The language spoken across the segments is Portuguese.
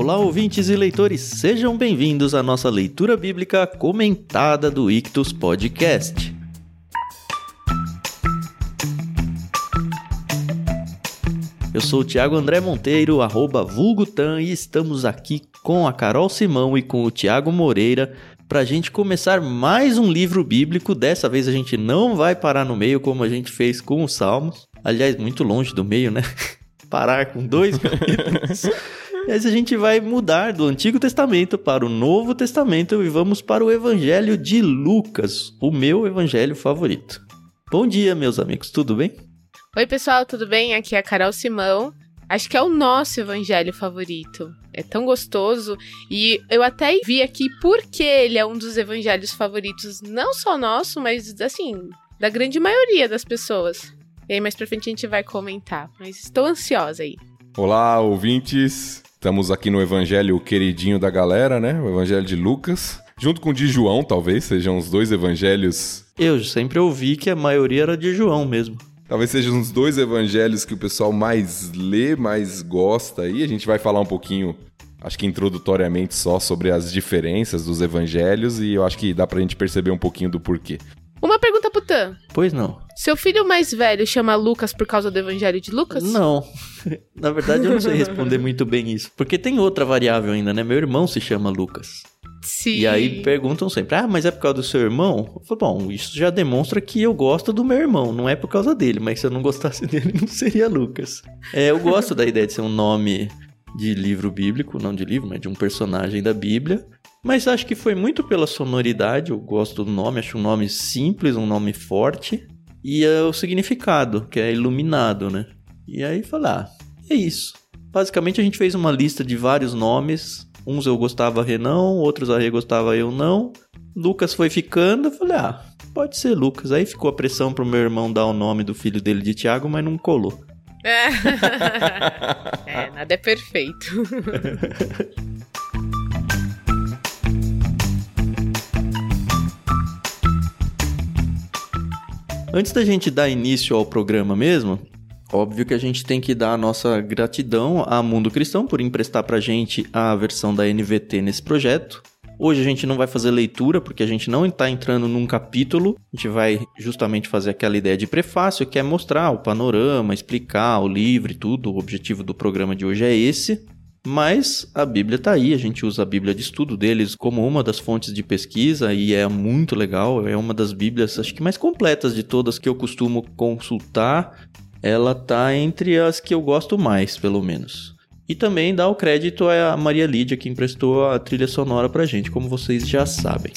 Olá, ouvintes e leitores, sejam bem-vindos à nossa leitura bíblica comentada do Ictus Podcast. Eu sou o Thiago André Monteiro, arroba Vulgutan, e estamos aqui com a Carol Simão e com o Thiago Moreira para a gente começar mais um livro bíblico. Dessa vez a gente não vai parar no meio como a gente fez com os Salmos. Aliás, muito longe do meio, né? Parar com dois capítulos. Mas a gente vai mudar do Antigo Testamento para o Novo Testamento e vamos para o Evangelho de Lucas, o meu evangelho favorito. Bom dia, meus amigos, tudo bem? Oi, pessoal, tudo bem? Aqui é a Carol Simão. Acho que é o nosso evangelho favorito. É tão gostoso. E eu até vi aqui porque ele é um dos evangelhos favoritos, não só nosso, mas assim, da grande maioria das pessoas. E aí, mais pra frente a gente vai comentar. Mas estou ansiosa aí. Olá, ouvintes. Estamos aqui no evangelho queridinho da galera, né? O evangelho de Lucas. Junto com o de João, talvez, sejam os dois evangelhos. Eu sempre ouvi que a maioria era de João mesmo. Talvez sejam os dois evangelhos que o pessoal mais lê, mais gosta. E a gente vai falar um pouquinho, acho que introdutoriamente só, sobre as diferenças dos evangelhos. E eu acho que dá pra gente perceber um pouquinho do porquê. Tan. Pois não. Seu filho mais velho chama Lucas por causa do evangelho de Lucas? Não. Na verdade, eu não sei responder muito bem isso. Porque tem outra variável ainda, né? Meu irmão se chama Lucas. Sim. E aí perguntam sempre: ah, mas é por causa do seu irmão? Eu falo, bom, isso já demonstra que eu gosto do meu irmão, não é por causa dele, mas se eu não gostasse dele, não seria Lucas. É, eu gosto da ideia de ser um nome de livro bíblico, não de livro, mas de um personagem da Bíblia. Mas acho que foi muito pela sonoridade, eu gosto do nome, acho um nome simples, um nome forte. E é o significado, que é iluminado, né? E aí falar, ah, é isso. Basicamente a gente fez uma lista de vários nomes. Uns eu gostava, Renan, outros a Rê gostava, eu não. Lucas foi ficando, eu falei, ah, pode ser Lucas. Aí ficou a pressão pro meu irmão dar o nome do filho dele de Tiago, mas não colou. É, é nada é perfeito. Antes da gente dar início ao programa mesmo, óbvio que a gente tem que dar a nossa gratidão a Mundo Cristão por emprestar pra gente a versão da NVT nesse projeto. Hoje a gente não vai fazer leitura, porque a gente não está entrando num capítulo. A gente vai justamente fazer aquela ideia de prefácio, que é mostrar o panorama, explicar o livro e tudo. O objetivo do programa de hoje é esse. Mas a Bíblia está aí, a gente usa a Bíblia de estudo deles como uma das fontes de pesquisa e é muito legal, é uma das Bíblias acho que mais completas de todas que eu costumo consultar. Ela tá entre as que eu gosto mais, pelo menos. E também dá o crédito a Maria Lídia que emprestou a trilha sonora pra gente, como vocês já sabem.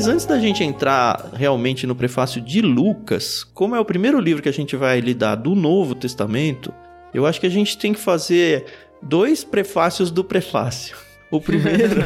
Mas antes da gente entrar realmente no prefácio de Lucas, como é o primeiro livro que a gente vai lidar do Novo Testamento, eu acho que a gente tem que fazer dois prefácios do prefácio. O primeiro,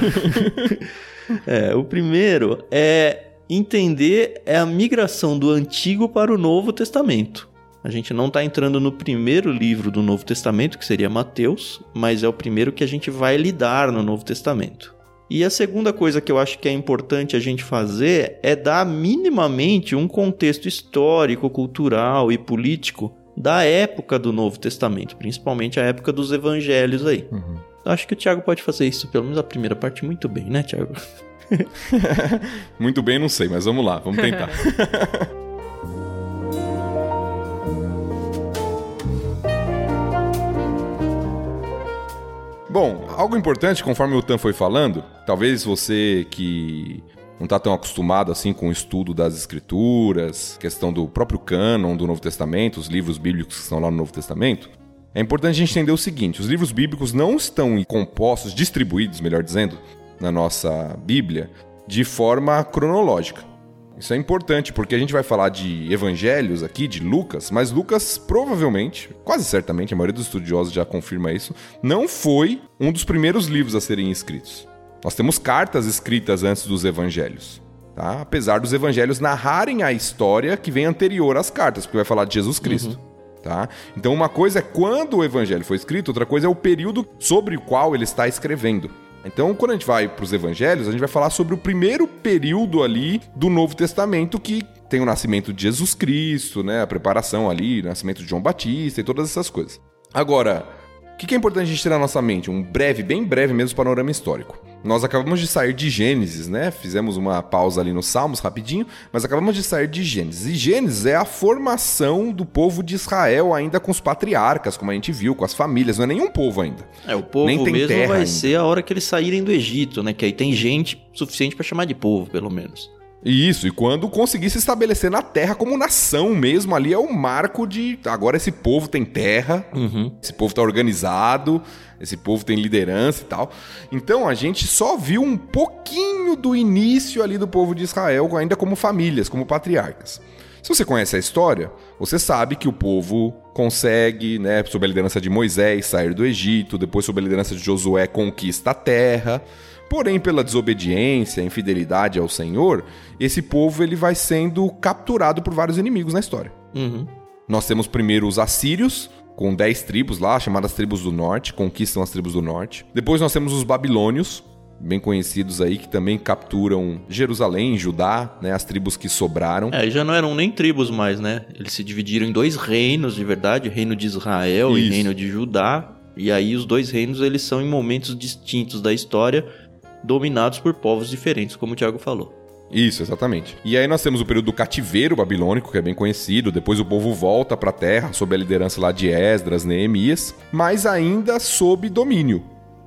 é, o primeiro é entender é a migração do Antigo para o Novo Testamento. A gente não está entrando no primeiro livro do Novo Testamento, que seria Mateus, mas é o primeiro que a gente vai lidar no Novo Testamento. E a segunda coisa que eu acho que é importante a gente fazer é dar minimamente um contexto histórico, cultural e político da época do Novo Testamento, principalmente a época dos evangelhos aí. Uhum. Acho que o Tiago pode fazer isso, pelo menos a primeira parte, muito bem, né, Tiago? muito bem, não sei, mas vamos lá, vamos tentar. Bom, algo importante, conforme o Tan foi falando, talvez você que não está tão acostumado assim com o estudo das escrituras, questão do próprio cânon do Novo Testamento, os livros bíblicos que estão lá no Novo Testamento, é importante a gente entender o seguinte: os livros bíblicos não estão compostos, distribuídos, melhor dizendo, na nossa Bíblia de forma cronológica. Isso é importante porque a gente vai falar de evangelhos aqui, de Lucas, mas Lucas provavelmente, quase certamente, a maioria dos estudiosos já confirma isso, não foi um dos primeiros livros a serem escritos. Nós temos cartas escritas antes dos evangelhos. Tá? Apesar dos evangelhos narrarem a história que vem anterior às cartas, porque vai falar de Jesus Cristo. Uhum. Tá? Então, uma coisa é quando o evangelho foi escrito, outra coisa é o período sobre o qual ele está escrevendo. Então, quando a gente vai para os evangelhos, a gente vai falar sobre o primeiro período ali do Novo Testamento que tem o nascimento de Jesus Cristo, né, a preparação ali, o nascimento de João Batista e todas essas coisas. Agora, o que é importante a gente ter na nossa mente? Um breve, bem breve mesmo, panorama histórico. Nós acabamos de sair de Gênesis, né? Fizemos uma pausa ali nos Salmos rapidinho, mas acabamos de sair de Gênesis. E Gênesis é a formação do povo de Israel ainda com os patriarcas, como a gente viu, com as famílias. Não é nenhum povo ainda. É, o povo Nem tem mesmo terra vai ainda. ser a hora que eles saírem do Egito, né? Que aí tem gente suficiente pra chamar de povo, pelo menos. Isso, e quando conseguir se estabelecer na terra como nação mesmo, ali é o marco de agora esse povo tem terra, Uhum. esse povo tá organizado, esse povo tem liderança e tal. Então a gente só viu um pouquinho do início ali do povo de Israel, ainda como famílias, como patriarcas. Se você conhece a história, você sabe que o povo consegue, né, sob a liderança de Moisés, sair do Egito, depois sob a liderança de Josué, conquista a terra. Porém, pela desobediência, infidelidade ao Senhor, esse povo ele vai sendo capturado por vários inimigos na história. Uhum. Nós temos primeiro os assírios, com 10 tribos lá, chamadas tribos do norte, conquistam as tribos do norte. Depois nós temos os babilônios, bem conhecidos aí, que também capturam Jerusalém, Judá, né, as tribos que sobraram. É, já não eram nem tribos mais, né? Eles se dividiram em dois reinos, de verdade, reino de Israel e Isso. reino de Judá. E aí os dois reinos, eles são em momentos distintos da história, dominados por povos diferentes, como o Thiago falou. Isso, exatamente. E aí nós temos o período do cativeiro babilônico, que é bem conhecido. Depois o povo volta para a terra sob a liderança lá de Esdras, Neemias, mas ainda sob domínio.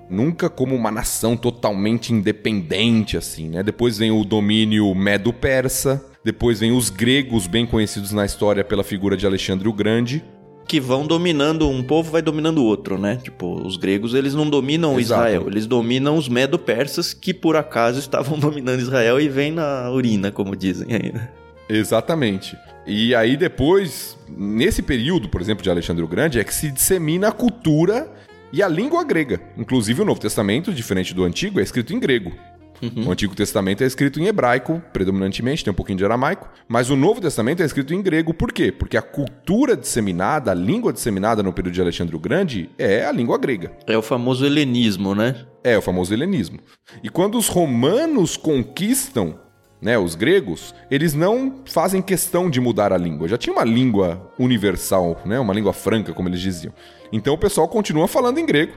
Nunca como uma nação totalmente independente assim, né? Depois vem o domínio medo-persa, depois vem os gregos bem conhecidos na história pela figura de Alexandre o Grande. Que vão dominando, um povo vai dominando o outro, né? Tipo, os gregos, eles não dominam Exato. Israel, eles dominam os medo-persas, que por acaso estavam dominando Israel e vem na urina, como dizem aí, né? Exatamente. E aí depois, nesse período, por exemplo, de Alexandre o Grande, é que se dissemina a cultura e a língua grega. Inclusive o Novo Testamento, diferente do Antigo, é escrito em grego. O Antigo Testamento é escrito em hebraico, predominantemente, tem um pouquinho de aramaico, mas o Novo Testamento é escrito em grego. Por quê? Porque a cultura disseminada, a língua disseminada no período de Alexandre o Grande é a língua grega. É o famoso helenismo, né? É, o famoso helenismo. E quando os romanos conquistam né, os gregos, eles não fazem questão de mudar a língua. Já tinha uma língua universal, né, uma língua franca, como eles diziam. Então o pessoal continua falando em grego.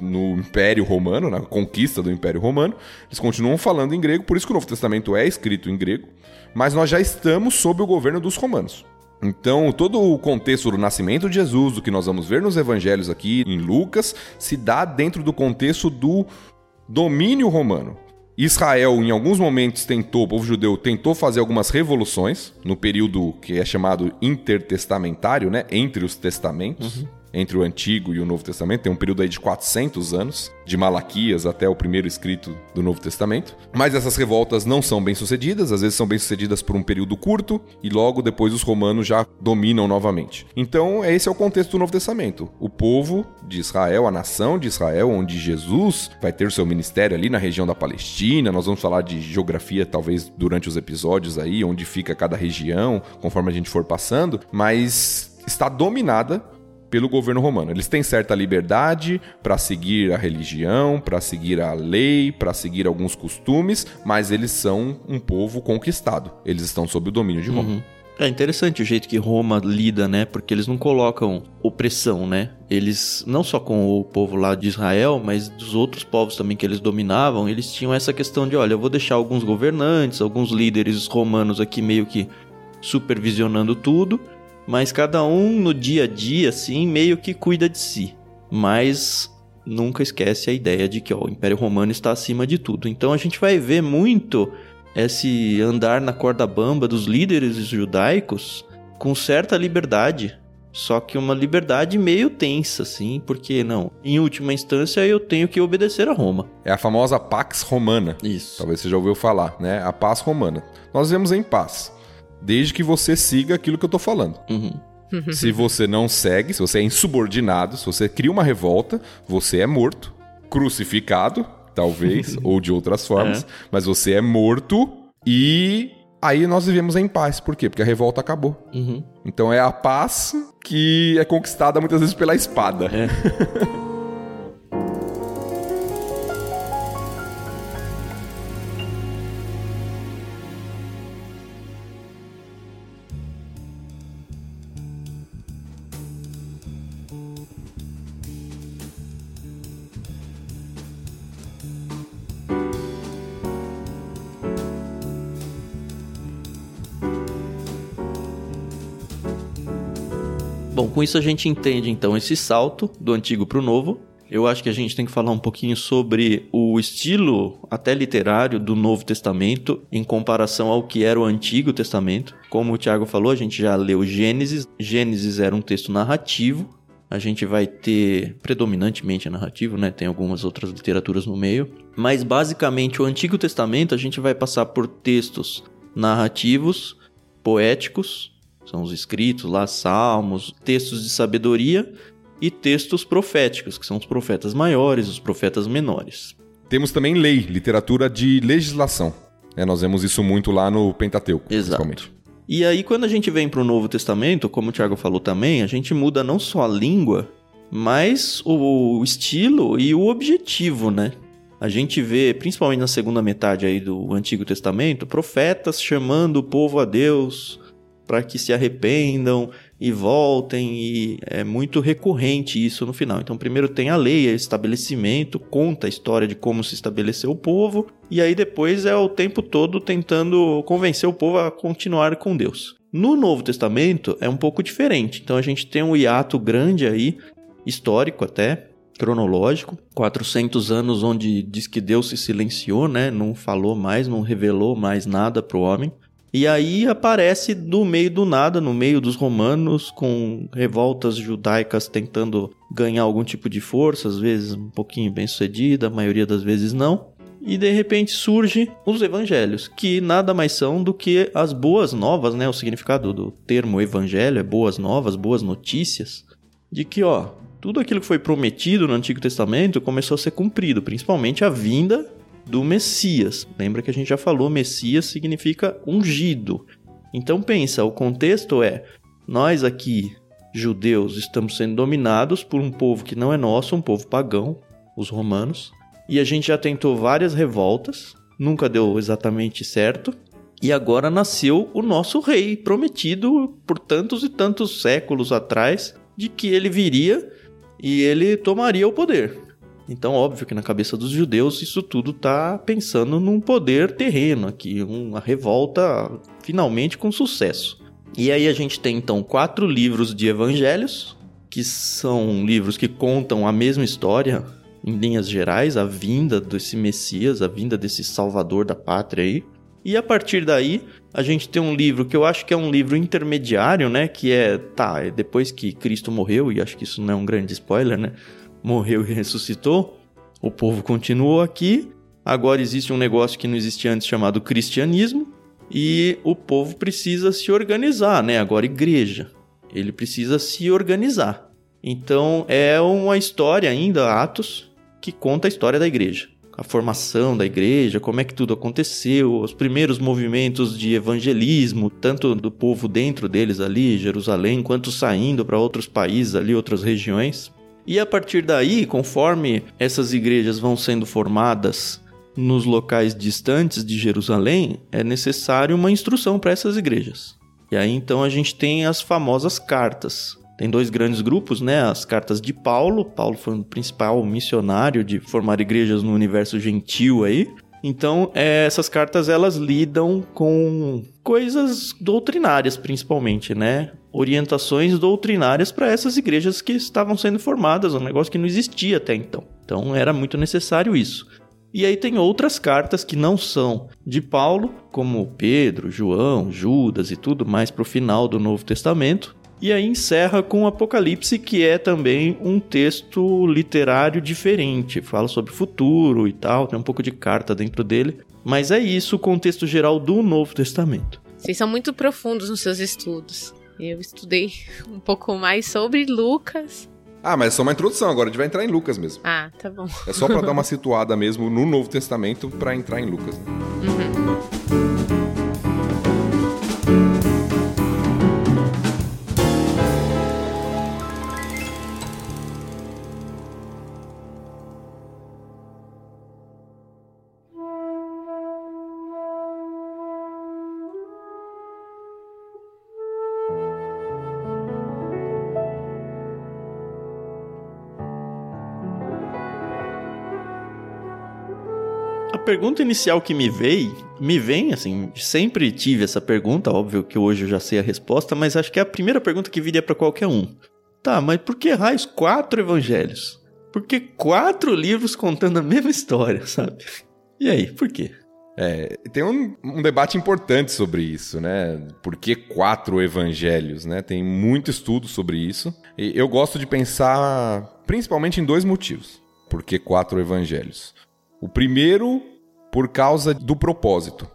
No Império Romano, na conquista do Império Romano, eles continuam falando em grego, por isso que o Novo Testamento é escrito em grego, mas nós já estamos sob o governo dos romanos. Então, todo o contexto do nascimento de Jesus, do que nós vamos ver nos evangelhos aqui em Lucas, se dá dentro do contexto do domínio romano. Israel, em alguns momentos, tentou, o povo judeu tentou fazer algumas revoluções, no período que é chamado intertestamentário, né? Entre os testamentos. Entre o Antigo e o Novo Testamento, tem um período aí de 400 anos, de Malaquias até o primeiro escrito do Novo Testamento. Mas essas revoltas não são bem sucedidas, às vezes são bem sucedidas por um período curto e logo depois os romanos já dominam novamente. Então, esse é o contexto do Novo Testamento. O povo de Israel, a nação de Israel, onde Jesus vai ter o seu ministério ali na região da Palestina. Nós vamos falar de geografia talvez durante os episódios aí, onde fica cada região, conforme a gente for passando, mas está dominada pelo governo romano. Eles têm certa liberdade para seguir a religião, para seguir a lei, para seguir alguns costumes, mas eles são um povo conquistado. Eles estão sob o domínio de Roma. É interessante o jeito que Roma lida, né? Porque eles não colocam opressão, né? Eles, não só com o povo lá de Israel, mas dos outros povos também que eles dominavam, eles tinham essa questão de, olha, eu vou deixar alguns governantes, alguns líderes romanos aqui meio que supervisionando tudo, mas cada um no dia a dia, assim, meio que cuida de si. Mas nunca esquece a ideia de que ó, o Império Romano está acima de tudo. Então a gente vai ver muito esse andar na corda bamba dos líderes judaicos com certa liberdade. Só que uma liberdade meio tensa, assim, porque não. Em última instância, eu tenho que obedecer a Roma. É a famosa Pax Romana. Isso. Talvez você já ouviu falar, né? A paz romana. Nós vivemos em paz, desde que você siga aquilo que eu tô falando. Uhum. se você não segue, se você é insubordinado, se você cria uma revolta, você é morto, crucificado, talvez, ou de outras formas, É. mas você é morto e Aí nós vivemos em paz. Por quê? Porque a revolta acabou. Uhum. Então é a paz que é conquistada muitas vezes pela espada. É. isso a gente entende então esse salto do antigo para o novo. Eu acho que a gente tem que falar um pouquinho sobre o estilo até literário do Novo Testamento em comparação ao que era o Antigo Testamento. Como o Tiago falou, a gente já leu Gênesis. Gênesis era um texto narrativo. A gente vai ter predominantemente narrativo, né? Tem algumas outras literaturas no meio. Mas basicamente o Antigo Testamento a gente vai passar por textos narrativos, poéticos, são os escritos lá, salmos, textos de sabedoria e textos proféticos, que são os profetas maiores, os profetas menores. Temos também lei, literatura de legislação. É, nós vemos isso muito lá no Pentateuco, Exato. principalmente. E aí, quando a gente vem para o Novo Testamento, como o Tiago falou também, a gente muda não só a língua, mas o estilo e o objetivo, né? A gente vê, principalmente na segunda metade aí do Antigo Testamento, profetas chamando o povo a Deus, para que se arrependam e voltem, e é muito recorrente isso no final. Então, primeiro tem a lei, o estabelecimento, conta a história de como se estabeleceu o povo, e aí depois é o tempo todo tentando convencer o povo a continuar com Deus. No Novo Testamento é um pouco diferente, então a gente tem um hiato grande aí, histórico até, cronológico, 400 anos onde diz que Deus se silenciou, né? Não falou mais, não revelou mais nada para o homem. E aí aparece do meio do nada, no meio dos romanos, com revoltas judaicas tentando ganhar algum tipo de força, às vezes um pouquinho bem sucedida, a maioria das vezes não. E de repente surge os evangelhos, que nada mais são do que as boas novas, né? O significado do termo evangelho é boas novas, boas notícias, de que, ó, tudo aquilo que foi prometido no Antigo Testamento começou a ser cumprido, principalmente a vinda do Messias. Lembra que a gente já falou, Messias significa ungido. Então pensa, o contexto é: nós aqui, judeus, estamos sendo dominados por um povo que não é nosso, um povo pagão, os romanos, e a gente já tentou várias revoltas, nunca deu exatamente certo. E agora nasceu o nosso rei, prometido por tantos e tantos séculos atrás, de que ele viria e ele tomaria o poder. Então, óbvio que na cabeça dos judeus isso tudo está pensando num poder terreno aqui, uma revolta finalmente com sucesso. E aí a gente tem então quatro livros de evangelhos, que são livros que contam a mesma história em linhas gerais, a vinda desse Messias, a vinda desse Salvador da pátria aí. E a partir daí, a gente tem um livro que eu acho que é um livro intermediário, né? Que é, tá, é depois que Cristo morreu, e acho que isso não é um grande spoiler, né? Morreu e ressuscitou, o povo continuou aqui. Agora existe um negócio que não existia antes chamado cristianismo e o povo precisa se organizar, né? Agora igreja. Ele precisa se organizar. Então é uma história ainda, Atos, que conta a história da igreja. A formação da igreja, como é que tudo aconteceu, os primeiros movimentos de evangelismo, tanto do povo dentro deles ali, Jerusalém, quanto saindo para outros países ali, outras regiões. E a partir daí, conforme essas igrejas vão sendo formadas nos locais distantes de Jerusalém, é necessário uma instrução para essas igrejas. E aí então a gente tem as famosas cartas. Tem dois grandes grupos, né? As cartas de Paulo. Paulo foi o principal missionário de formar igrejas no universo gentil aí. Então, é, essas cartas elas lidam com coisas doutrinárias, principalmente, né? Orientações doutrinárias para essas igrejas que estavam sendo formadas, um negócio que não existia até então. Então, era muito necessário isso. E aí tem outras cartas que não são de Paulo, como Pedro, João, Judas e tudo mais para o final do Novo Testamento, e aí encerra com o Apocalipse, que é também um texto literário diferente. Fala sobre o futuro e tal, tem um pouco de carta dentro dele. Mas é isso o contexto geral do Novo Testamento. Vocês são muito profundos nos seus estudos. Eu estudei um pouco mais sobre Lucas. Ah, mas é só uma introdução, agora a gente vai entrar em Lucas mesmo. Ah, tá bom. É só para dar uma situada mesmo no Novo Testamento para entrar em Lucas. Né? Uhum. A pergunta inicial que me veio, me vem, assim, sempre tive essa pergunta, óbvio que hoje eu já sei a resposta, mas acho que é a primeira pergunta que viria para qualquer um. Tá, mas por que raios quatro evangelhos? Por que quatro livros contando a mesma história, sabe? E aí, por quê? É, tem um, um, debate importante sobre isso, né? Por que quatro evangelhos, né? Tem muito estudo sobre isso. E eu gosto de pensar principalmente em dois motivos. Por que quatro evangelhos? O primeiro, por causa do propósito.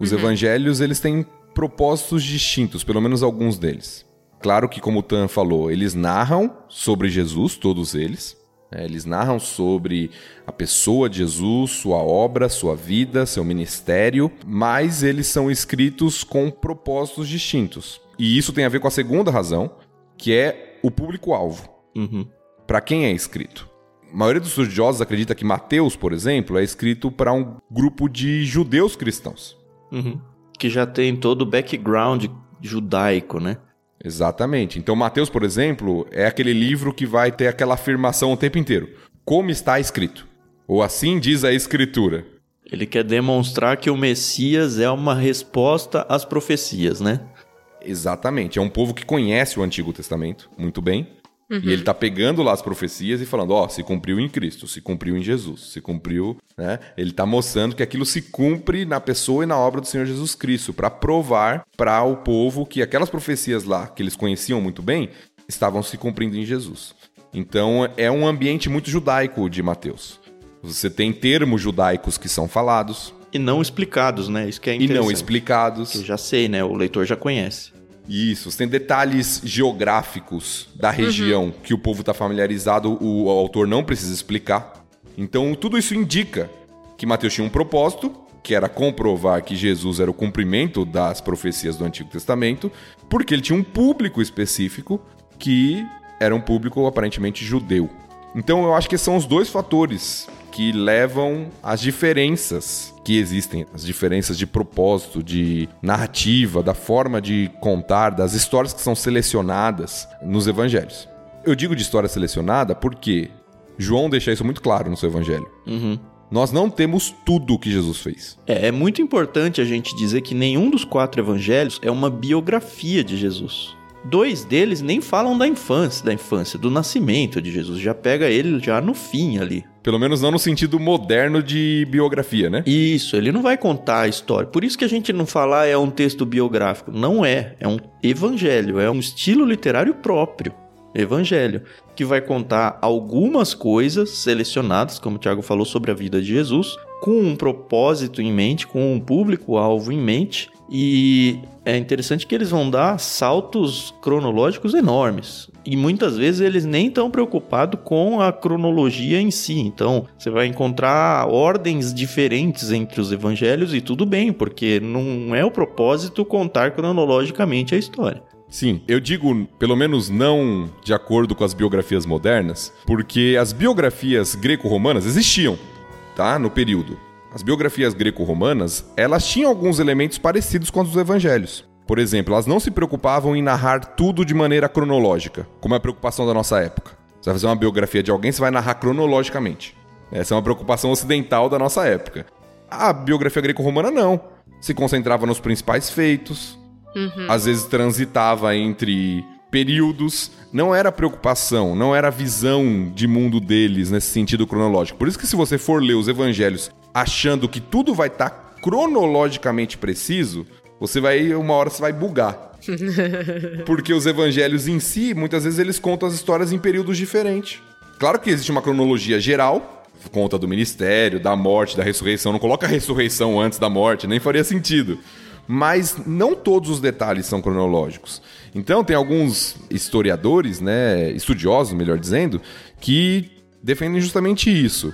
Os uhum. evangelhos, eles têm propósitos distintos, pelo menos alguns deles. Claro que, como o Tan falou, eles narram sobre Jesus, todos eles. Né? Eles narram sobre a pessoa de Jesus, sua obra, sua vida, seu ministério, mas eles são escritos com propósitos distintos. E isso tem a ver com a segunda razão, que é o público-alvo. Uhum. Para quem é escrito? A maioria dos estudiosos acredita que Mateus, por exemplo, é escrito para um grupo de judeus cristãos. Uhum. Que já tem todo o background judaico, né? Exatamente. Então, Mateus, por exemplo, é aquele livro que vai ter aquela afirmação o tempo inteiro. Como está escrito? Ou assim diz a Escritura. Ele quer demonstrar que o Messias é uma resposta às profecias, né? Exatamente. É um povo que conhece o Antigo Testamento muito bem. Uhum. E ele está pegando lá as profecias e falando, ó, oh, se cumpriu em Cristo, se cumpriu em Jesus, se cumpriu, né? Ele está mostrando que aquilo se cumpre na pessoa e na obra do Senhor Jesus Cristo, para provar para o povo que aquelas profecias lá, que eles conheciam muito bem, estavam se cumprindo em Jesus. Então é um ambiente muito judaico de Mateus. Você tem termos judaicos que são falados. E não explicados, né? Isso que é interessante. E não explicados. Que eu já sei, né? O leitor já conhece. Isso, tem detalhes geográficos da região uhum. que o povo está familiarizado, o, o autor não precisa explicar. Então, tudo isso indica que Mateus tinha um propósito, que era comprovar que Jesus era o cumprimento das profecias do Antigo Testamento, porque ele tinha um público específico que era um público aparentemente judeu. Então eu acho que são os dois fatores que levam às diferenças que existem, as diferenças de propósito, de narrativa, da forma de contar, das histórias que são selecionadas nos evangelhos. Eu digo de história selecionada porque João deixa isso muito claro no seu evangelho. Uhum. Nós não temos tudo o que Jesus fez. É, é muito importante a gente dizer que nenhum dos quatro evangelhos é uma biografia de Jesus. Dois deles nem falam da infância, da infância, do nascimento de Jesus. Já pega ele já no fim ali. Pelo menos não no sentido moderno de biografia, né? Isso, ele não vai contar a história. Por isso que a gente não fala é um texto biográfico. Não é. É um evangelho, é um estilo literário próprio. Evangelho, que vai contar algumas coisas selecionadas, como o Tiago falou, sobre a vida de Jesus, com um propósito em mente, com um público-alvo em mente, e é interessante que eles vão dar saltos cronológicos enormes. E muitas vezes eles nem estão preocupados com a cronologia em si. Então, você vai encontrar ordens diferentes entre os evangelhos e tudo bem, porque não é o propósito contar cronologicamente a história. Sim, eu digo pelo menos não de acordo com as biografias modernas, porque as biografias greco-romanas existiam, tá? No período. As biografias greco-romanas, elas tinham alguns elementos parecidos com os dos evangelhos. Por exemplo, elas não se preocupavam em narrar tudo de maneira cronológica, como é a preocupação da nossa época. Você vai fazer uma biografia de alguém, você vai narrar cronologicamente. Essa é uma preocupação ocidental da nossa época. A biografia greco-romana não. Se concentrava nos principais feitos, uhum. às vezes transitava entre períodos, não era preocupação, não era visão de mundo deles nesse sentido cronológico. Por isso que se você for ler os evangelhos achando que tudo vai estar tá cronologicamente preciso, você vai uma hora você vai bugar. Porque os evangelhos em si, muitas vezes eles contam as histórias em períodos diferentes. Claro que existe uma cronologia geral, conta do ministério, da morte, da ressurreição, não coloca a ressurreição antes da morte, nem faria sentido mas não todos os detalhes são cronológicos. Então tem alguns historiadores, né, estudiosos, melhor dizendo, que defendem justamente isso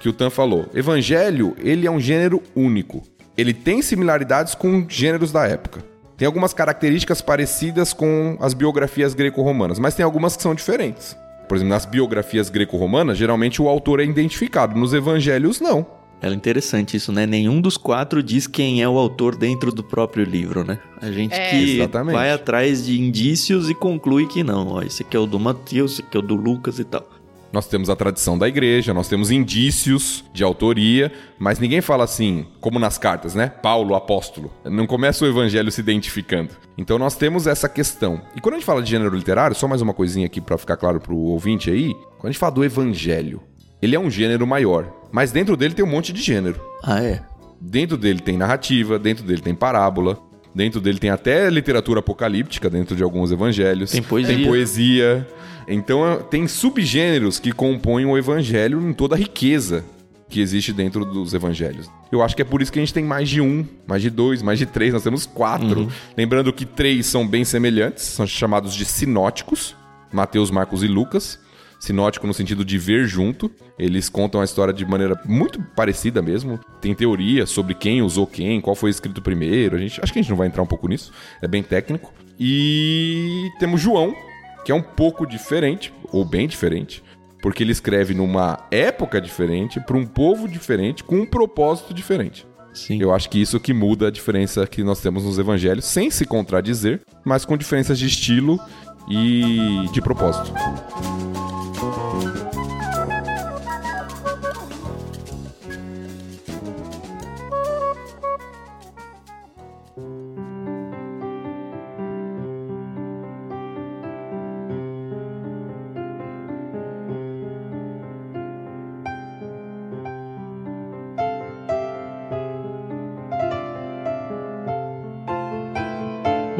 que o Tan falou. Evangelho, ele é um gênero único. Ele tem similaridades com gêneros da época. Tem algumas características parecidas com as biografias greco-romanas, mas tem algumas que são diferentes. Por exemplo, nas biografias greco-romanas, geralmente o autor é identificado. Nos evangelhos, não. É interessante isso, né? Nenhum dos quatro diz quem é o autor dentro do próprio livro, né? A gente é. que Exatamente. vai atrás de indícios e conclui que não. Ó, esse aqui é o do Mateus, esse aqui é o do Lucas e tal. Nós temos a tradição da igreja, nós temos indícios de autoria, mas ninguém fala assim, como nas cartas, né? Paulo, apóstolo. Não começa o evangelho se identificando. Então nós temos essa questão. E quando a gente fala de gênero literário, só mais uma coisinha aqui para ficar claro pro ouvinte aí, quando a gente fala do evangelho, ele é um gênero maior, mas dentro dele tem um monte de gênero. Ah, é? Dentro dele tem narrativa, dentro dele tem parábola, dentro dele tem até literatura apocalíptica dentro de alguns evangelhos. Tem poesia. Tem poesia. Então tem subgêneros que compõem o evangelho em toda a riqueza que existe dentro dos evangelhos. Eu acho que é por isso que a gente tem mais de um, mais de dois, mais de três, nós temos quatro. Uhum. Lembrando que três são bem semelhantes, são chamados de sinóticos, Mateus, Marcos e Lucas. Sinótico no sentido de ver junto. Eles contam a história de maneira muito parecida mesmo. Tem teoria sobre quem usou quem, qual foi escrito primeiro. A gente, acho que a gente não vai entrar um pouco nisso. É bem técnico. E temos João, que é um pouco diferente, ou bem diferente, porque ele escreve numa época diferente, para um povo diferente, com um propósito diferente. Sim. Eu acho que isso que muda a diferença que nós temos nos evangelhos, sem se contradizer, mas com diferenças de estilo e de propósito.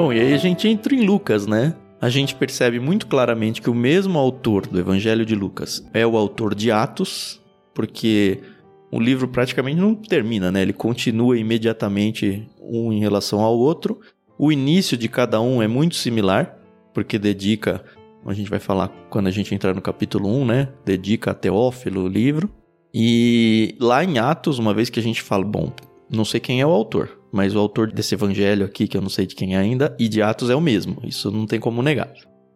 Bom, e aí a gente entra em Lucas, né? A gente percebe muito claramente que o mesmo autor do Evangelho de Lucas é o autor de Atos, porque o livro praticamente não termina, né? Ele continua imediatamente um em relação ao outro. O início de cada um é muito similar, porque dedica, a gente vai falar quando a gente entrar no capítulo 1, né? Dedica a Teófilo o livro. E lá em Atos, uma vez que a gente fala, bom, não sei quem é o autor, mas o autor desse evangelho aqui, que eu não sei de quem é ainda, e de Atos é o mesmo. Isso não tem como negar.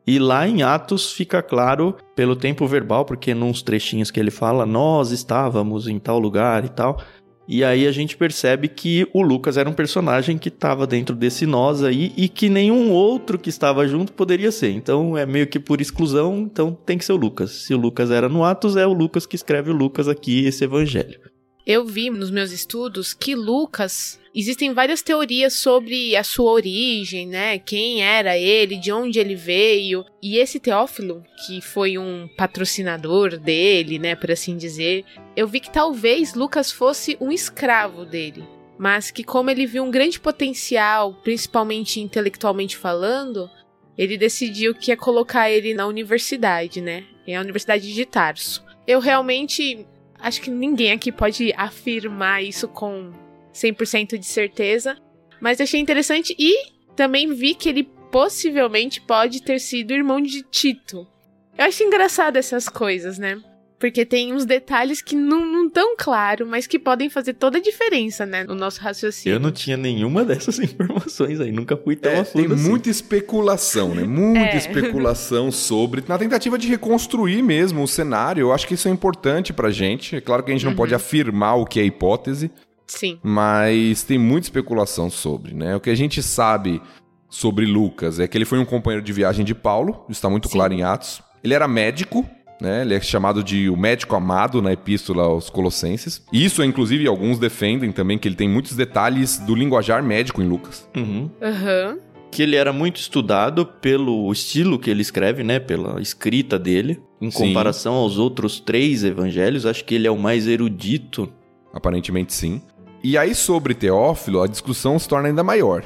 E lá em Atos fica claro pelo tempo verbal, porque nos trechinhos que ele fala, nós estávamos em tal lugar e tal. E aí a gente percebe que o Lucas era um personagem que estava dentro desse nós aí e que nenhum outro que estava junto poderia ser. Então é meio que por exclusão, então tem que ser o Lucas. Se o Lucas era no Atos, é o Lucas que escreve o Lucas aqui, esse evangelho. Eu vi nos meus estudos que Lucas existem várias teorias sobre a sua origem, né? Quem era ele, de onde ele veio. E esse Teófilo, que foi um patrocinador dele, né, por assim dizer, eu vi que talvez Lucas fosse um escravo dele. Mas que, como ele viu um grande potencial, principalmente intelectualmente falando, ele decidiu que ia colocar ele na universidade, né? É a Universidade de Tarso. Eu realmente Acho que ninguém aqui pode afirmar isso com 100% de certeza, mas achei interessante e também vi que ele possivelmente pode ter sido irmão de Tito. Eu acho engraçado essas coisas, né? Porque tem uns detalhes que não, tão claro, mas que podem fazer toda a diferença, né? No nosso raciocínio. Eu não tinha nenhuma dessas informações aí, nunca fui tão é, a fundo Tem assim. muita especulação, né? Muita É. especulação sobre. Na tentativa de reconstruir mesmo o cenário. Eu acho que isso é importante pra gente. É claro que a gente não pode afirmar o que é hipótese, Sim. mas tem muita especulação sobre, né? O que a gente sabe sobre Lucas é que ele foi um companheiro de viagem de Paulo, isso está muito Sim. claro em Atos. Ele era médico, né? Ele é chamado de o médico amado na epístola aos Colossenses. Isso, inclusive, alguns defendem também que ele tem muitos detalhes do linguajar médico em Lucas. Uhum. Aham. Que ele era muito estudado pelo estilo que ele escreve, né? Pela escrita dele. Em Sim. comparação aos outros três evangelhos, acho que ele é o mais erudito. Aparentemente sim. E aí, sobre Teófilo, a discussão se torna ainda maior.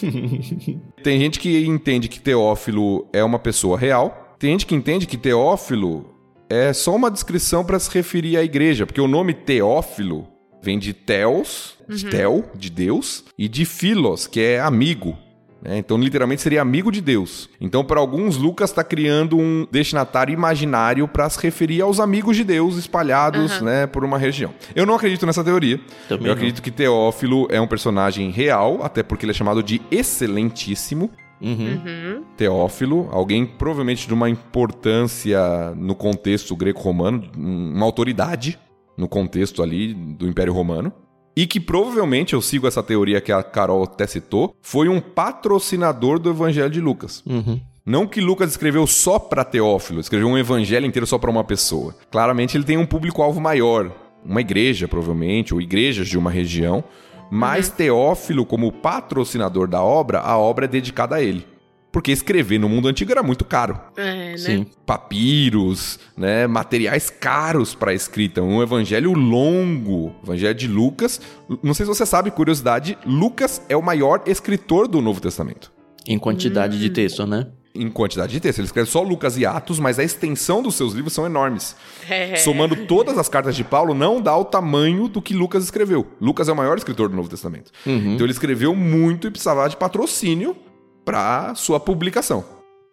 Tem gente que entende que Teófilo é uma pessoa real. Tem gente que entende que Teófilo é só uma descrição para se referir à igreja, porque o nome Teófilo vem de Theos, de Tel, de Deus, e de Philos, que é amigo. né? Então, literalmente, seria amigo de Deus. Então, para alguns, Lucas está criando um destinatário imaginário para se referir aos amigos de Deus espalhados Aham. né, por uma região. Eu não acredito nessa teoria. Também Eu não. acredito que Teófilo é um personagem real, até porque ele é chamado de excelentíssimo. Uhum. Uhum. Teófilo, alguém provavelmente de uma importância no contexto greco-romano, uma autoridade no contexto ali do Império Romano. E que provavelmente, eu sigo essa teoria que a Carol até citou, foi um patrocinador do Evangelho de Lucas. Uhum. Não que Lucas escreveu só para Teófilo, escreveu um evangelho inteiro só para uma pessoa. Claramente ele tem um público-alvo maior, uma igreja, provavelmente, ou igrejas de uma região. Mas uhum. Teófilo, como patrocinador da obra, a obra é dedicada a ele. Porque escrever no mundo antigo era muito caro. É, né? Sim. Papiros, né? Materiais caros para escrita. Um evangelho longo. Evangelho de Lucas. Não sei se você sabe, curiosidade, Lucas é o maior escritor do Novo Testamento. Em quantidade hum. de texto, né? Em quantidade de texto. Ele escreve só Lucas e Atos, mas a extensão dos seus livros são enormes. É. Somando todas as cartas de Paulo, não dá o tamanho do que Lucas escreveu. Lucas é o maior escritor do Novo Testamento. Uhum. Então ele escreveu muito e precisava de patrocínio para sua publicação.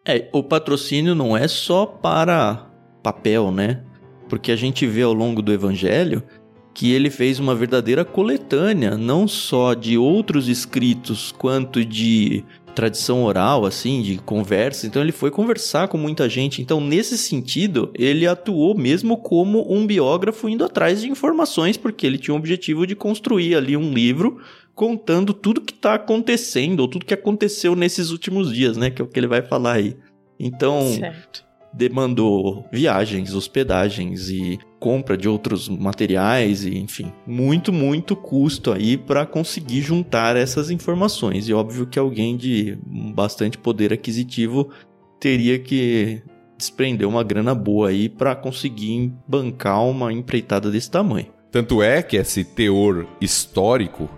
É, o patrocínio não é só para papel, né? Porque a gente vê ao longo do evangelho que ele fez uma verdadeira coletânea, não só de outros escritos, quanto de tradição oral, assim, de conversa. Então ele foi conversar com muita gente. Então, nesse sentido, ele atuou mesmo como um biógrafo indo atrás de informações, porque ele tinha o objetivo de construir ali um livro contando tudo que está acontecendo, ou tudo que aconteceu nesses últimos dias, né? Que é o que ele vai falar aí. Então, certo demandou viagens, hospedagens e compra de outros materiais e enfim, muito muito custo aí para conseguir juntar essas informações. E óbvio que alguém de bastante poder aquisitivo teria que desprender uma grana boa aí para conseguir bancar uma empreitada desse tamanho. Tanto é que esse teor histórico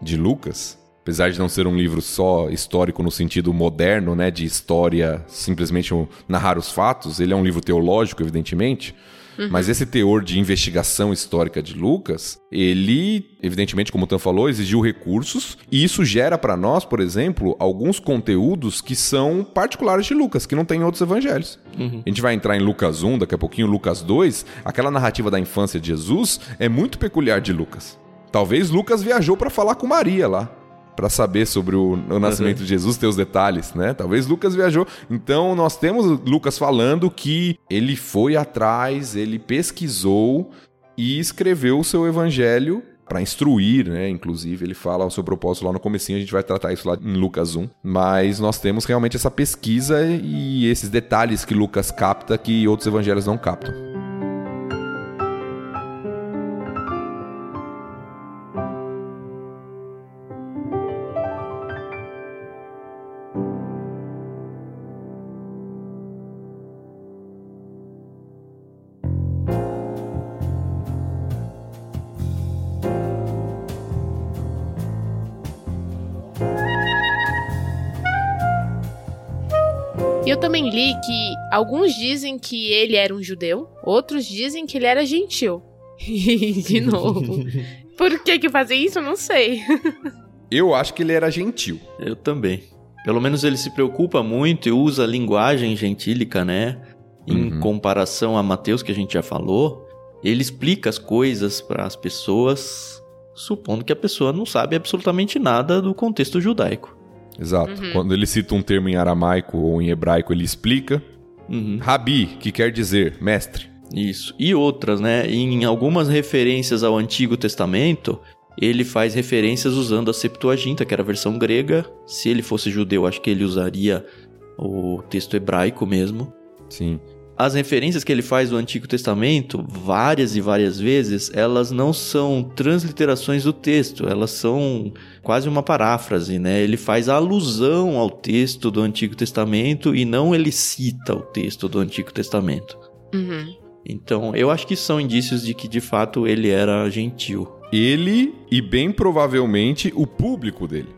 de Lucas apesar de não ser um livro só histórico no sentido moderno, né, de história, simplesmente narrar os fatos, ele é um livro teológico, evidentemente. Uhum. Mas esse teor de investigação histórica de Lucas, ele, evidentemente, como o Tan falou, exigiu recursos, e isso gera para nós, por exemplo, alguns conteúdos que são particulares de Lucas, que não tem em outros evangelhos. Uhum. A gente vai entrar em Lucas 1, daqui a pouquinho, Lucas 2, aquela narrativa da infância de Jesus é muito peculiar de Lucas. Talvez Lucas viajou para falar com Maria lá para saber sobre o, o nascimento uhum. de Jesus, ter os detalhes, né? Talvez Lucas viajou. Então nós temos Lucas falando que ele foi atrás, ele pesquisou e escreveu o seu evangelho para instruir, né? Inclusive, ele fala o seu propósito lá no comecinho, a gente vai tratar isso lá em Lucas 1. Mas nós temos realmente essa pesquisa e esses detalhes que Lucas capta que outros evangelhos não captam. Alguns dizem que ele era um judeu, outros dizem que ele era gentil. de novo. Por que que fazem isso? Eu não sei. Eu acho que ele era gentil. Eu também. Pelo menos ele se preocupa muito e usa a linguagem gentílica, né? Em uhum. comparação a Mateus, que a gente já falou, ele explica as coisas para as pessoas, supondo que a pessoa não sabe absolutamente nada do contexto judaico. Exato. Uhum. Quando ele cita um termo em aramaico ou em hebraico, ele explica. Uhum. Rabi, que quer dizer mestre. Isso. E outras, né? Em algumas referências ao Antigo Testamento, ele faz referências usando a Septuaginta, que era a versão grega. Se ele fosse judeu, acho que ele usaria o texto hebraico mesmo. Sim as referências que ele faz do Antigo Testamento, várias e várias vezes, elas não são transliterações do texto, elas são quase uma paráfrase, né? Ele faz alusão ao texto do Antigo Testamento e não ele cita o texto do Antigo Testamento. Uhum. Então, eu acho que são indícios de que de fato ele era gentil. Ele e bem provavelmente o público dele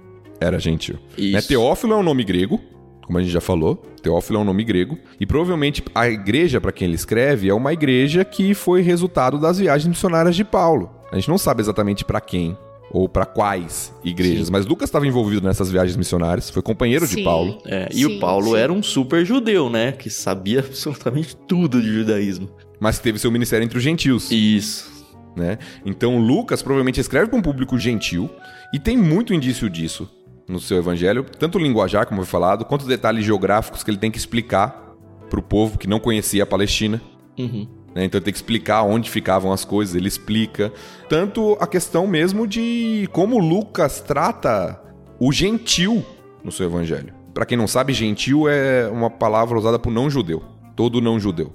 era gentil. Né? Teófilo é um nome grego, como a gente já falou. Teófilo é um nome grego. E provavelmente a igreja para quem ele escreve é uma igreja que foi resultado das viagens missionárias de Paulo. A gente não sabe exatamente para quem ou para quais igrejas, sim. mas Lucas estava envolvido nessas viagens missionárias, foi companheiro sim. de Paulo. É, e sim, o Paulo era um super judeu, né? Que sabia absolutamente tudo de judaísmo. Mas teve seu ministério entre os gentios. Isso. Né? Então Lucas provavelmente escreve para um público gentil e tem muito indício disso no seu evangelho, tanto o linguajar, como foi falado, quanto os detalhes geográficos que ele tem que explicar para o povo que não conhecia a Palestina. Uhum. Né? Então ele tem que explicar onde ficavam as coisas, ele explica. Tanto a questão mesmo de como Lucas trata o gentil no seu evangelho. para quem não sabe, gentil é uma palavra usada por não judeu. Todo não judeu.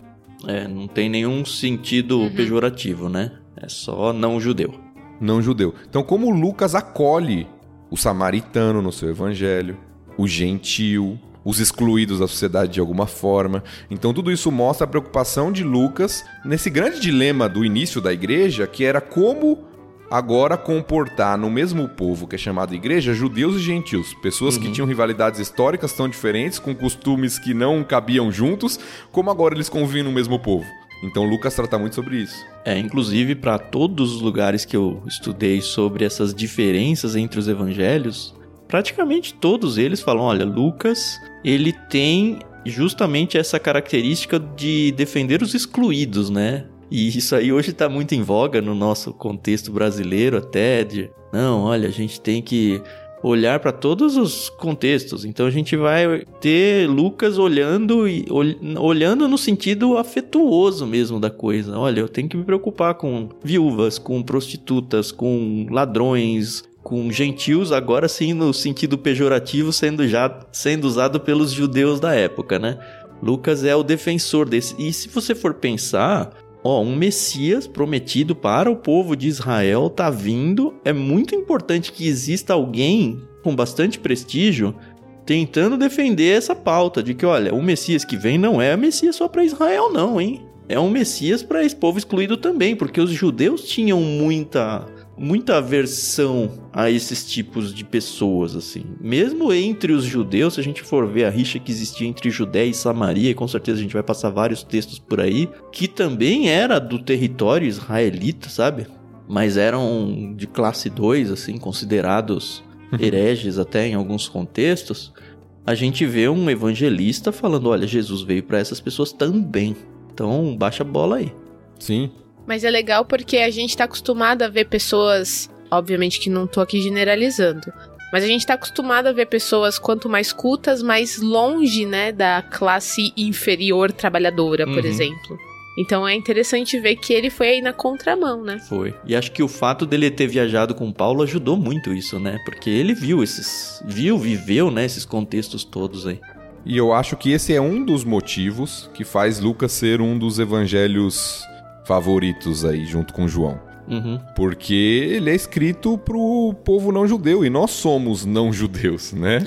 É, não tem nenhum sentido uhum. pejorativo, né? É só não judeu. Não judeu. Então, como Lucas acolhe o samaritano no seu evangelho, o gentil, os excluídos da sociedade de alguma forma. Então tudo isso mostra a preocupação de Lucas nesse grande dilema do início da igreja, que era como agora comportar no mesmo povo que é chamado igreja judeus e gentios, pessoas uhum. que tinham rivalidades históricas tão diferentes, com costumes que não cabiam juntos, como agora eles convivem no mesmo povo. Então Lucas trata muito sobre isso. É, inclusive para todos os lugares que eu estudei sobre essas diferenças entre os evangelhos, praticamente todos eles falam, olha, Lucas, ele tem justamente essa característica de defender os excluídos, né? E isso aí hoje está muito em voga no nosso contexto brasileiro até de, não, olha, a gente tem que olhar para todos os contextos. Então a gente vai ter Lucas olhando e olhando no sentido afetuoso mesmo da coisa. Olha, eu tenho que me preocupar com viúvas, com prostitutas, com ladrões, com gentios, agora sim no sentido pejorativo, sendo já sendo usado pelos judeus da época, né? Lucas é o defensor desse. E se você for pensar, ó, um Messias prometido para o povo de Israel tá vindo. É muito importante que exista alguém com bastante prestígio tentando defender essa pauta de que, olha, o Messias que vem não é Messias só para Israel, não, hein? É um Messias para esse povo excluído também, porque os judeus tinham muita muita aversão a esses tipos de pessoas, assim. Mesmo entre os judeus, se a gente for ver a rixa que existia entre Judéia e Samaria, e com certeza a gente vai passar vários textos por aí, que também era do território israelita, sabe? Mas eram de classe 2, assim, considerados hereges até em alguns contextos. A gente vê um evangelista falando: olha, Jesus veio para essas pessoas também. Então, baixa a bola aí. Sim, mas é legal porque a gente tá acostumado a ver pessoas, obviamente que não tô aqui generalizando, mas a gente tá acostumado a ver pessoas quanto mais cultas, mais longe, né, da classe inferior trabalhadora, por uhum. exemplo. Então é interessante ver que ele foi aí na contramão, né? Foi. E acho que o fato dele ter viajado com Paulo ajudou muito isso, né? Porque ele viu esses. viu, viveu, né, esses contextos todos aí. E eu acho que esse é um dos motivos que faz Lucas ser um dos evangelhos favoritos aí, junto com João. Uhum. Porque ele é escrito pro povo não judeu e nós somos não judeus, né?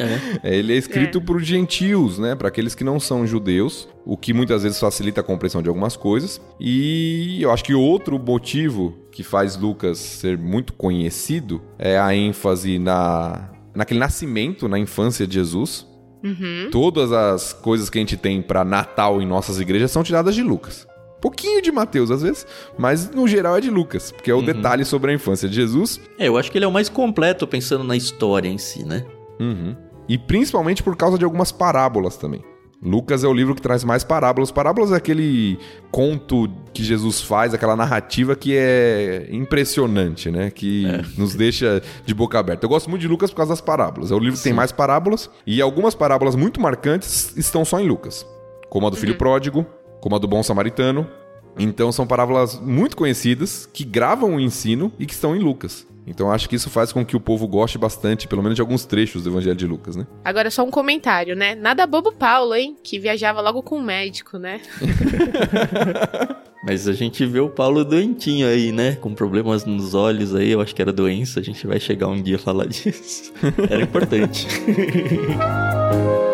É. Ele é escrito é. para os gentios, né? Para aqueles que não são judeus, o que muitas vezes facilita a compreensão de algumas coisas. E eu acho que outro motivo que faz Lucas ser muito conhecido é a ênfase na naquele nascimento, na infância de Jesus. Uhum. Todas as coisas que a gente tem para Natal em nossas igrejas são tiradas de Lucas pouquinho de Mateus às vezes, mas no geral é de Lucas, porque é o uhum. detalhe sobre a infância de Jesus. É, eu acho que ele é o mais completo pensando na história em si, né? Uhum. E principalmente por causa de algumas parábolas também. Lucas é o livro que traz mais parábolas. Parábolas é aquele conto que Jesus faz, aquela narrativa que é impressionante, né? Que é. nos deixa de boca aberta. Eu gosto muito de Lucas por causa das parábolas. É o livro Sim. que tem mais parábolas e algumas parábolas muito marcantes estão só em Lucas. Como a do filho uhum. pródigo, como a do bom samaritano. Então são parábolas muito conhecidas que gravam o ensino e que estão em Lucas. Então acho que isso faz com que o povo goste bastante, pelo menos de alguns trechos do Evangelho de Lucas, né? Agora só um comentário, né? Nada bobo Paulo, hein? Que viajava logo com um médico, né? Mas a gente vê o Paulo doentinho aí, né? Com problemas nos olhos aí, eu acho que era doença. A gente vai chegar um dia a falar disso. Era importante.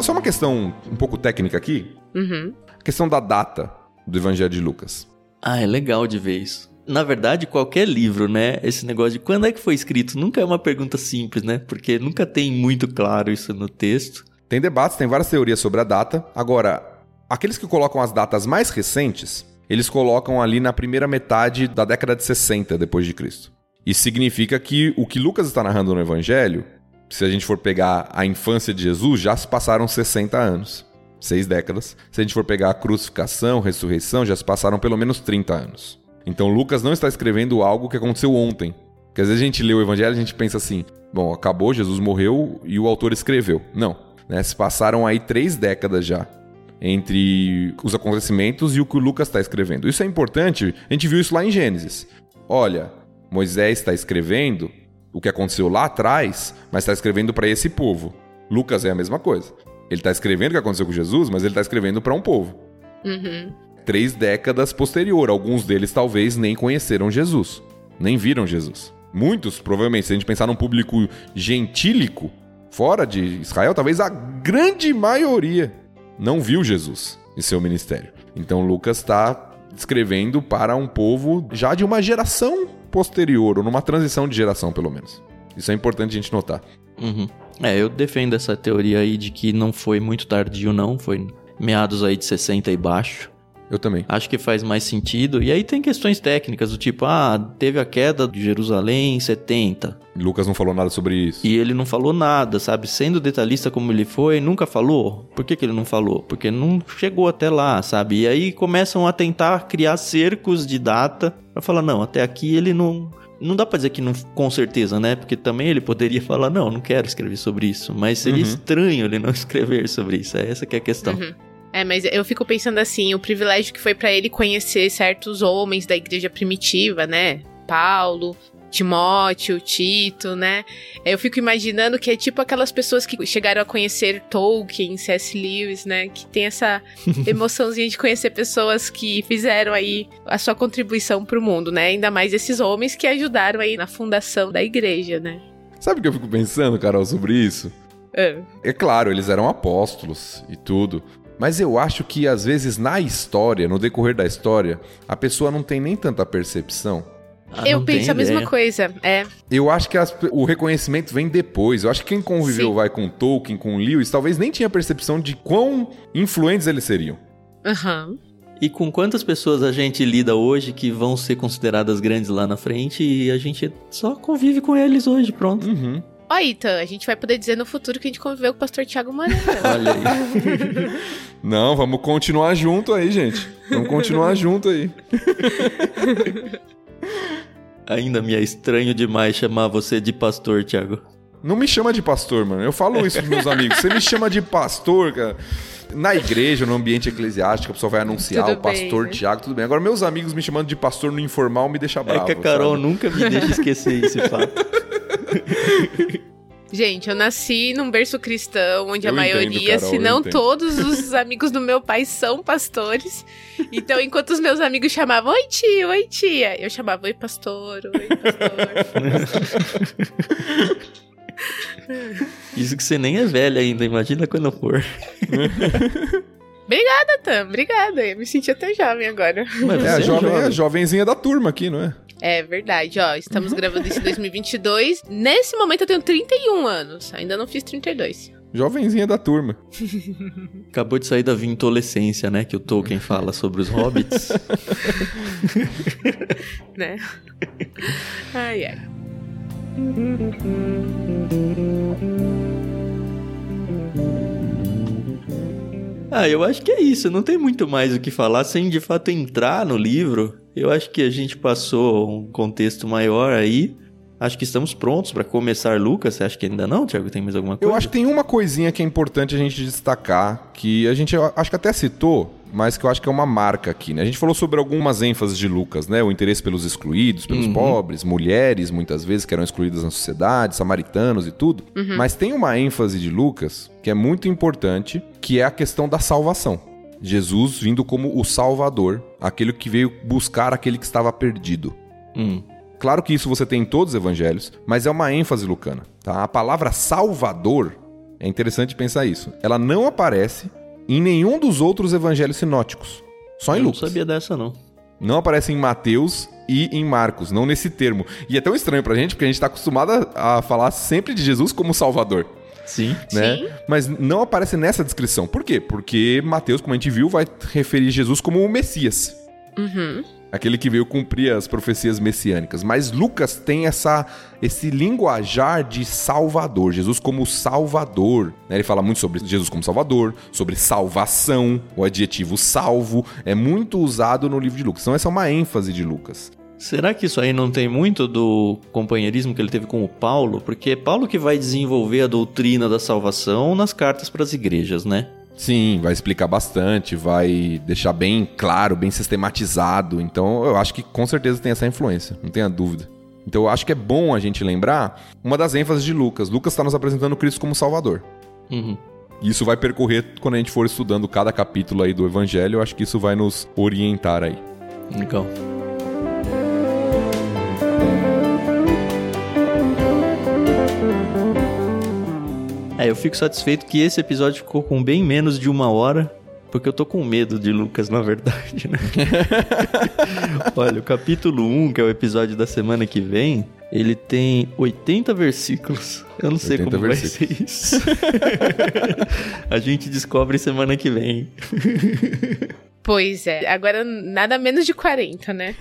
Só uma questão um pouco técnica aqui. Uhum. A questão da data do Evangelho de Lucas. Ah, é legal de ver isso. Na verdade, qualquer livro, né? Esse negócio de quando é que foi escrito nunca é uma pergunta simples, né? Porque nunca tem muito claro isso no texto. Tem debates, tem várias teorias sobre a data. Agora, aqueles que colocam as datas mais recentes, eles colocam ali na primeira metade da década de 60 depois de Cristo. Isso significa que o que Lucas está narrando no Evangelho se a gente for pegar a infância de Jesus, já se passaram 60 anos. Seis décadas. Se a gente for pegar a crucificação, ressurreição, já se passaram pelo menos 30 anos. Então Lucas não está escrevendo algo que aconteceu ontem. Porque às vezes a gente lê o evangelho e a gente pensa assim: bom, acabou, Jesus morreu e o autor escreveu. Não. Né? Se passaram aí três décadas já entre os acontecimentos e o que o Lucas está escrevendo. Isso é importante, a gente viu isso lá em Gênesis. Olha, Moisés está escrevendo o que aconteceu lá atrás, mas está escrevendo para esse povo. Lucas é a mesma coisa. Ele está escrevendo o que aconteceu com Jesus, mas ele está escrevendo para um povo. Uhum. Três décadas posterior, alguns deles talvez nem conheceram Jesus, nem viram Jesus. Muitos, provavelmente, se a gente pensar num público gentílico, fora de Israel, talvez a grande maioria não viu Jesus em seu ministério. Então Lucas está escrevendo para um povo já de uma geração posterior, ou numa transição de geração, pelo menos. Isso é importante a gente notar. Uhum. É, eu defendo essa teoria aí de que não foi muito tardio, não. Foi meados aí de 60 e baixo. Eu também. Acho que faz mais sentido. E aí tem questões técnicas, do tipo, ah, teve a queda de Jerusalém em 70. Lucas não falou nada sobre isso. E ele não falou nada, sabe? Sendo detalhista como ele foi, nunca falou. Por que, que ele não falou? Porque não chegou até lá, sabe? E aí começam a tentar criar cercos de data pra falar, não, até aqui ele não. Não dá pra dizer que não, com certeza, né? Porque também ele poderia falar, não, não quero escrever sobre isso. Mas seria Uhum. estranho ele não escrever sobre isso. É essa que é a questão. Uhum. É, mas eu fico pensando assim, o privilégio que foi pra ele conhecer certos homens da igreja primitiva, né? Paulo, Timóteo, Tito, né? Eu fico imaginando que é tipo aquelas pessoas que chegaram a conhecer Tolkien, C.S. Lewis, né? Que tem essa emoçãozinha de conhecer pessoas que fizeram aí a sua contribuição pro mundo, né? Ainda mais esses homens que ajudaram aí na fundação da igreja, né? Sabe o que eu fico pensando, Carol, sobre isso? É. É claro, eles eram apóstolos e tudo. Mas eu acho que às vezes na história, no decorrer da história, a pessoa não tem nem tanta percepção. Ah, eu penso a mesma coisa. É. Eu acho que as- o reconhecimento vem depois. Eu acho que quem conviveu Sim. vai com Tolkien, com Lewis, talvez nem tinha percepção de quão influentes eles seriam. Aham. E com quantas pessoas a gente lida hoje que vão ser consideradas grandes lá na frente e a gente só convive com eles hoje, pronto. Uhum. Ó, Ita, a gente vai poder dizer no futuro que a gente conviveu com o pastor Tiago Moreira. Olha aí. Não, vamos continuar junto aí, gente. Vamos continuar junto aí. Ainda me é estranho demais chamar você de pastor, Thiago. Não me chama de pastor, mano. Eu falo isso pros meus amigos. Você me chama de pastor, cara. Na igreja, no ambiente eclesiástico, a pessoa vai anunciar Tudo o pastor bem, né? Tiago, tudo bem. Agora, meus amigos me chamando de pastor no informal me deixa bravo. é que a Carol sabe? nunca me deixa esquecer esse fato. Gente, eu nasci num berço cristão, onde a Eu entendo, maioria, Carol, se não todos os amigos do meu pai são pastores. Então, enquanto os meus amigos chamavam, oi tia, oi tia, eu chamava, oi pastor, oi pastor. Isso que você nem é velha ainda, imagina quando for. obrigada, Tam, obrigada. Eu me senti até jovem agora. Mas É a, você jovem, é a jovenzinha da turma aqui, não é? É verdade, ó, estamos gravando isso em 2022. Nesse momento eu tenho 31 anos, ainda não fiz 32. Jovenzinha da turma. Acabou de sair da vintolescência, né? Que o Tolkien fala sobre os hobbits. né? Ai, ai. Ah, eu acho que é isso. Não tem muito mais o que falar sem de fato entrar no livro. Eu acho que a gente passou um contexto maior aí. Acho que estamos prontos para começar Lucas. Você acha que ainda não, Thiago? Tem mais alguma coisa? Eu acho que tem uma coisinha que é importante a gente destacar, que a gente acho que até citou, mas que eu acho que é uma marca aqui, né? A gente falou sobre algumas ênfases de Lucas, né? O interesse pelos excluídos, pelos Uhum. pobres, mulheres, muitas vezes, que eram excluídas na sociedade, samaritanos e tudo. Mas tem uma ênfase de Lucas que é muito importante, que é a questão da salvação. Jesus vindo como o Salvador, aquele que veio buscar aquele que estava perdido. Hum. Claro que isso você tem em todos os evangelhos, mas é uma ênfase lucana. Tá? A palavra Salvador, é interessante pensar isso. Ela não aparece em nenhum dos outros evangelhos sinóticos. Só em eu não Lucas. sabia dessa, não. Não aparece em Mateus e em Marcos, não nesse termo. E é tão estranho pra gente, porque a gente tá acostumado a a falar sempre de Jesus como Salvador. Sim. Né? Sim. Mas não aparece nessa descrição. Por quê? Porque Mateus, como a gente viu, vai referir Jesus como o Messias. Uhum. Aquele que veio cumprir as profecias messiânicas. Mas Lucas tem essa esse linguajar de Salvador, Jesus como Salvador. Né? Ele fala muito sobre Jesus como Salvador, sobre salvação, o adjetivo salvo é muito usado no livro de Lucas. Então essa é uma ênfase de Lucas. Será que isso aí não tem muito do companheirismo que ele teve com o Paulo? Porque é Paulo que vai desenvolver a doutrina da salvação nas cartas para as igrejas, né? Sim, vai explicar bastante, vai deixar bem claro, bem sistematizado. Então eu acho que com certeza tem essa influência, não tenha dúvida. Então eu acho que é bom a gente lembrar uma das ênfases de Lucas. Lucas está nos apresentando Cristo como Salvador. Uhum. Isso vai percorrer quando a gente for estudando cada capítulo aí do Evangelho. Eu acho que isso vai nos orientar aí. Legal. É, eu fico satisfeito que esse episódio ficou com bem menos de uma hora, porque eu tô com medo de Lucas, na verdade, né? Olha, o capítulo 1, que é o episódio da semana que vem, ele tem 80 versículos. Eu não sei como vai ser isso. A gente descobre semana que vem. Pois é, agora nada menos de 40, né?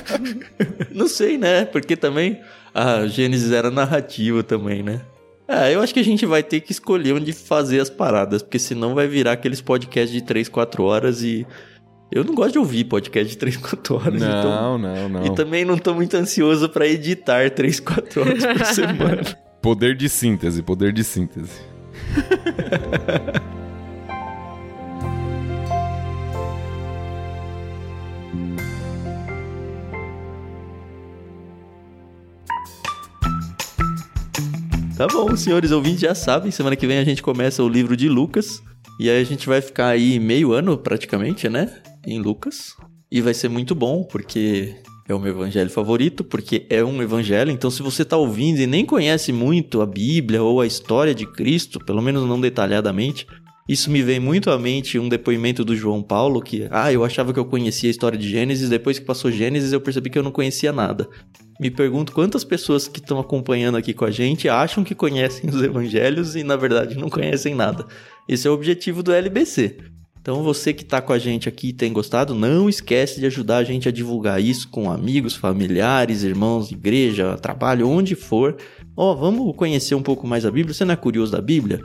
não sei, né? Porque também a Gênesis era narrativa também, né? É, eu acho que a gente vai ter que escolher onde fazer as paradas, porque senão vai virar aqueles podcasts de 3, 4 horas e. Eu não gosto de ouvir podcast de 3, 4 horas. Não, então... não, não. E também não tô muito ansioso para editar 3, 4 horas por semana. Poder de síntese, poder de síntese. Tá bom, senhores ouvintes já sabem, semana que vem a gente começa o livro de Lucas. E aí a gente vai ficar aí meio ano praticamente, né? Em Lucas. E vai ser muito bom, porque é o meu evangelho favorito, porque é um evangelho. Então, se você está ouvindo e nem conhece muito a Bíblia ou a história de Cristo, pelo menos não detalhadamente, isso me vem muito à mente um depoimento do João Paulo que, ah, eu achava que eu conhecia a história de Gênesis, depois que passou Gênesis eu percebi que eu não conhecia nada. Me pergunto quantas pessoas que estão acompanhando aqui com a gente acham que conhecem os evangelhos e na verdade não conhecem nada. Esse é o objetivo do LBC. Então você que está com a gente aqui e tem gostado, não esquece de ajudar a gente a divulgar isso com amigos, familiares, irmãos igreja, trabalho, onde for. Ó, oh, vamos conhecer um pouco mais a Bíblia. Você não é curioso da Bíblia?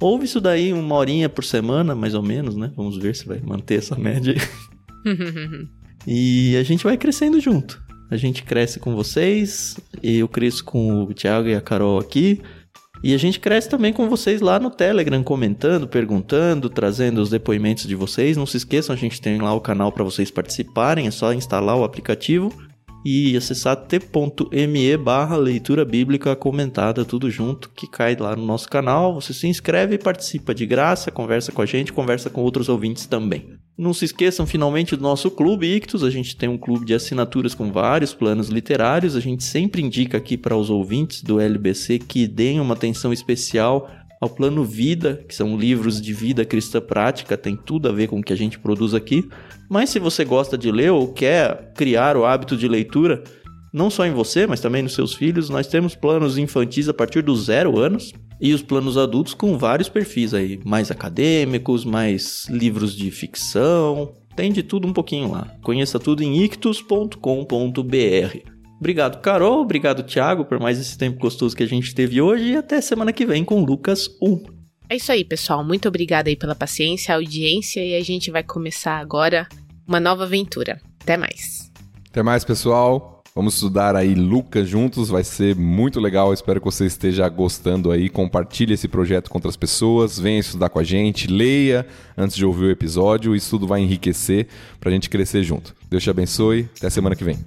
Ouve isso daí uma horinha por semana, mais ou menos, né? Vamos ver se vai manter essa média e a gente vai crescendo junto. A gente cresce com vocês, eu cresço com o Thiago e a Carol aqui. E a gente cresce também com vocês lá no Telegram, comentando, perguntando, trazendo os depoimentos de vocês. Não se esqueçam, a gente tem lá o canal para vocês participarem, é só instalar o aplicativo e acessar t.me barra leitura bíblica comentada, tudo junto, que cai lá no nosso canal. Você se inscreve e participa de graça, conversa com a gente, conversa com outros ouvintes também. Não se esqueçam finalmente do nosso clube Ictus. A gente tem um clube de assinaturas com vários planos literários. A gente sempre indica aqui para os ouvintes do LBC que deem uma atenção especial ao plano Vida, que são livros de vida cristã prática, tem tudo a ver com o que a gente produz aqui. Mas se você gosta de ler ou quer criar o hábito de leitura, não só em você, mas também nos seus filhos, nós temos planos infantis a partir dos zero anos e os planos adultos com vários perfis aí, mais acadêmicos, mais livros de ficção, tem de tudo um pouquinho lá. Conheça tudo em ictus.com.br. Obrigado, Carol. Obrigado, Thiago, por mais esse tempo gostoso que a gente teve hoje. E até semana que vem com Lucas 1. É isso aí, pessoal. Muito obrigada aí pela paciência, audiência. E a gente vai começar agora uma nova aventura. Até mais. Até mais, pessoal. Vamos estudar aí Lucas juntos, vai ser muito legal. Espero que você esteja gostando aí. Compartilhe esse projeto com outras pessoas, venha estudar com a gente, leia antes de ouvir o episódio. Isso tudo vai enriquecer para a gente crescer junto. Deus te abençoe. Até semana que vem.